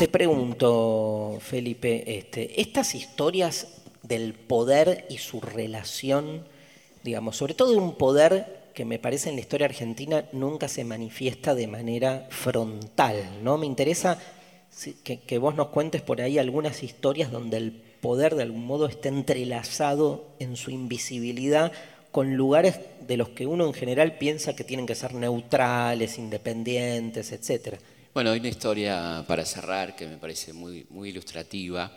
Te pregunto, Felipe, este, estas historias del poder y su relación, digamos, sobre todo un poder que me parece en la historia argentina nunca se manifiesta de manera frontal, ¿no? Me interesa que, vos nos cuentes por ahí algunas historias donde el poder de algún modo está entrelazado en su invisibilidad con lugares de los que uno en general piensa que tienen que ser neutrales, independientes, etc. Bueno, hay una historia para cerrar que me parece muy, ilustrativa,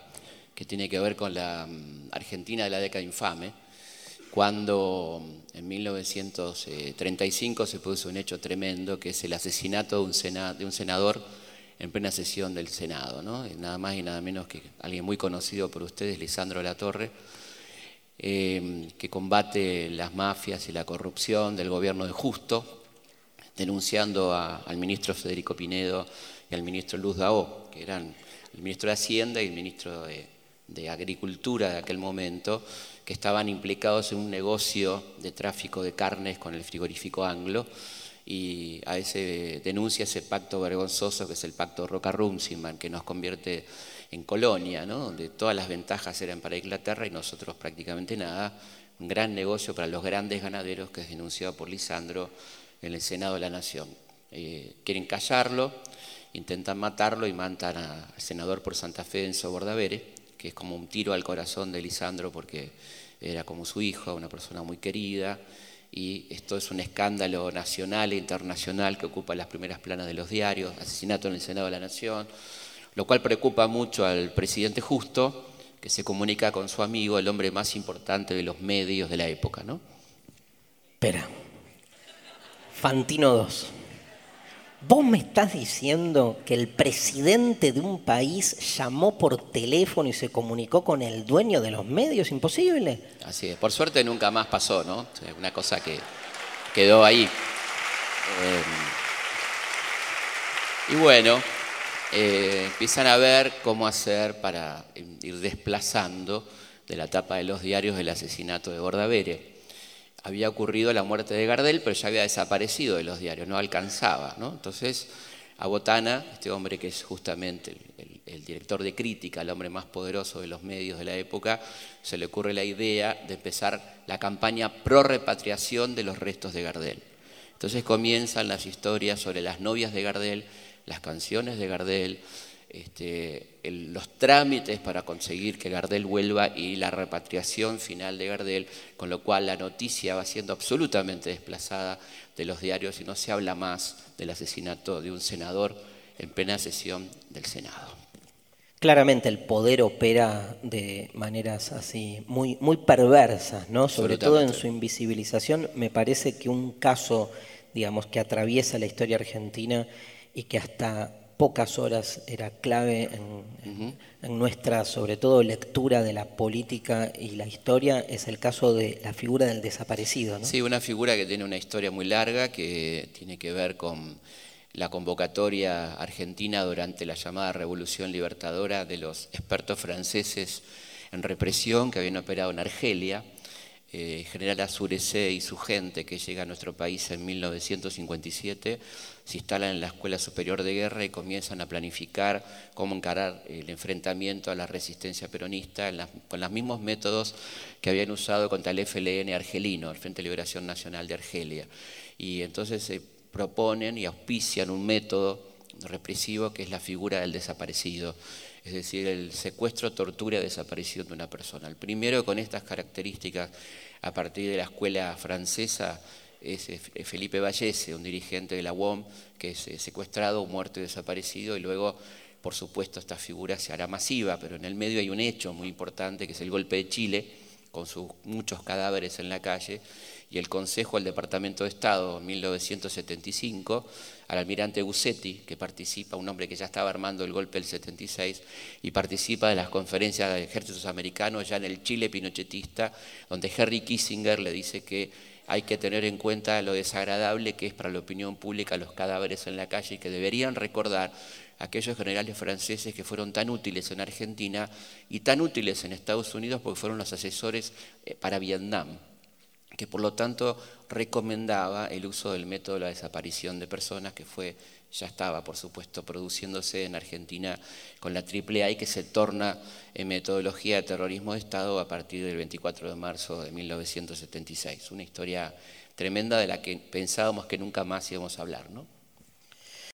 que tiene que ver con la mm, Argentina de la década infame, cuando mm, en 1935 se puso un hecho tremendo, que es el asesinato de un, de un senador en plena sesión del Senado, ¿no? nada más y nada menos que alguien muy conocido por ustedes, Lisandro Latorre, eh, que combate las mafias y la corrupción del gobierno de Justo, denunciando al ministro Federico Pinedo y al ministro Luz Daó, que eran el ministro de Hacienda y el ministro de, Agricultura de aquel momento, que estaban implicados en un negocio de tráfico de carnes con el frigorífico anglo y a ese denuncia ese pacto vergonzoso que es el pacto Roca-Rumsiman, que nos convierte en Colonia, donde todas las ventajas eran para Inglaterra y nosotros prácticamente nada. Un gran negocio para los grandes ganaderos que es denunciado por Lisandro en el Senado de la Nación. Eh, quieren callarlo, intentan matarlo y matan al senador por Santa Fe, Enzo Bordavere, que es como un tiro al corazón de Lisandro porque era como su hijo, una persona muy querida. Y esto es un escándalo nacional e internacional que ocupa las primeras planas de los diarios, asesinato en el Senado de la Nación, lo cual preocupa mucho al presidente Justo, que se comunica con su amigo, el hombre más importante de los medios de la época, ¿no? Espera. Fantino II. ¿Vos me estás diciendo que el presidente de un país llamó por teléfono y se comunicó con el dueño de los medios? ¿Imposible? Así es. Por suerte nunca más pasó, ¿no? Una cosa que quedó ahí. Eh, y bueno, eh, empiezan a ver cómo hacer para ir desplazando de la tapa de los diarios el asesinato de Bordavere. Había ocurrido la muerte de Gardel, pero ya había desaparecido de los diarios, no alcanzaba. ¿no? Entonces, a Botana, este hombre que es justamente el, el, director de crítica, el hombre más poderoso de los medios de la época, se le ocurre la idea de empezar la campaña pro repatriación de los restos de Gardel. Entonces comienzan las historias sobre las novias de Gardel las canciones de Gardel, este, los trámites para conseguir que Gardel vuelva y la repatriación final de Gardel, con lo cual la noticia va siendo absolutamente desplazada de los diarios y no se habla más del asesinato de un senador en plena sesión del Senado. Claramente el poder opera de maneras así muy, muy perversas, ¿no? Sobre todo en su invisibilización. Me parece que un caso, digamos, que atraviesa la historia argentina y que hasta pocas horas era clave en, nuestra, sobre todo, lectura de la política y la historia, es el caso de la figura del desaparecido. Sí, una figura que tiene una historia muy larga, que tiene que ver con la convocatoria argentina durante la llamada Revolución Libertadora de los expertos franceses en represión que habían operado en Argelia eh, general Azurecé y su gente que llega a nuestro país en 1957 se instalan en la Escuela Superior de Guerra y comienzan a planificar cómo encarar el enfrentamiento a la resistencia peronista con los mismos métodos que habían usado contra el FLN argelino, el Frente de Liberación Nacional de Argelia. Y entonces se proponen y auspician un método represivo que es la figura del desaparecido es decir, el secuestro, tortura desaparición de una persona. El primero con estas características a partir de la escuela francesa es Felipe Vallese, un dirigente de la UOM que es eh, secuestrado, muerto y desaparecido, y luego, por supuesto, esta figura se hará masiva, pero en el medio hay un hecho muy importante que es el golpe de Chile, con sus muchos cadáveres en la calle, y el Consejo del Departamento de Estado en 1975 al almirante Gussetti, que participa, un hombre que ya estaba armando el golpe del 76, y participa de las conferencias de ejércitos americanos ya en el Chile pinochetista, donde Henry Kissinger le dice que hay que tener en cuenta lo desagradable que es para la opinión pública los cadáveres en la calle y que deberían recordar aquellos generales franceses que fueron tan útiles en Argentina y tan útiles en Estados Unidos porque fueron los asesores eh, para Vietnam que por lo tanto recomendaba el uso del método de la desaparición de personas, que fue ya estaba, por supuesto, produciéndose en Argentina con la AAA y que se torna en metodología de terrorismo de Estado a partir del 24 de marzo de 1976. Una historia tremenda de la que pensábamos que nunca más íbamos a hablar, ¿no?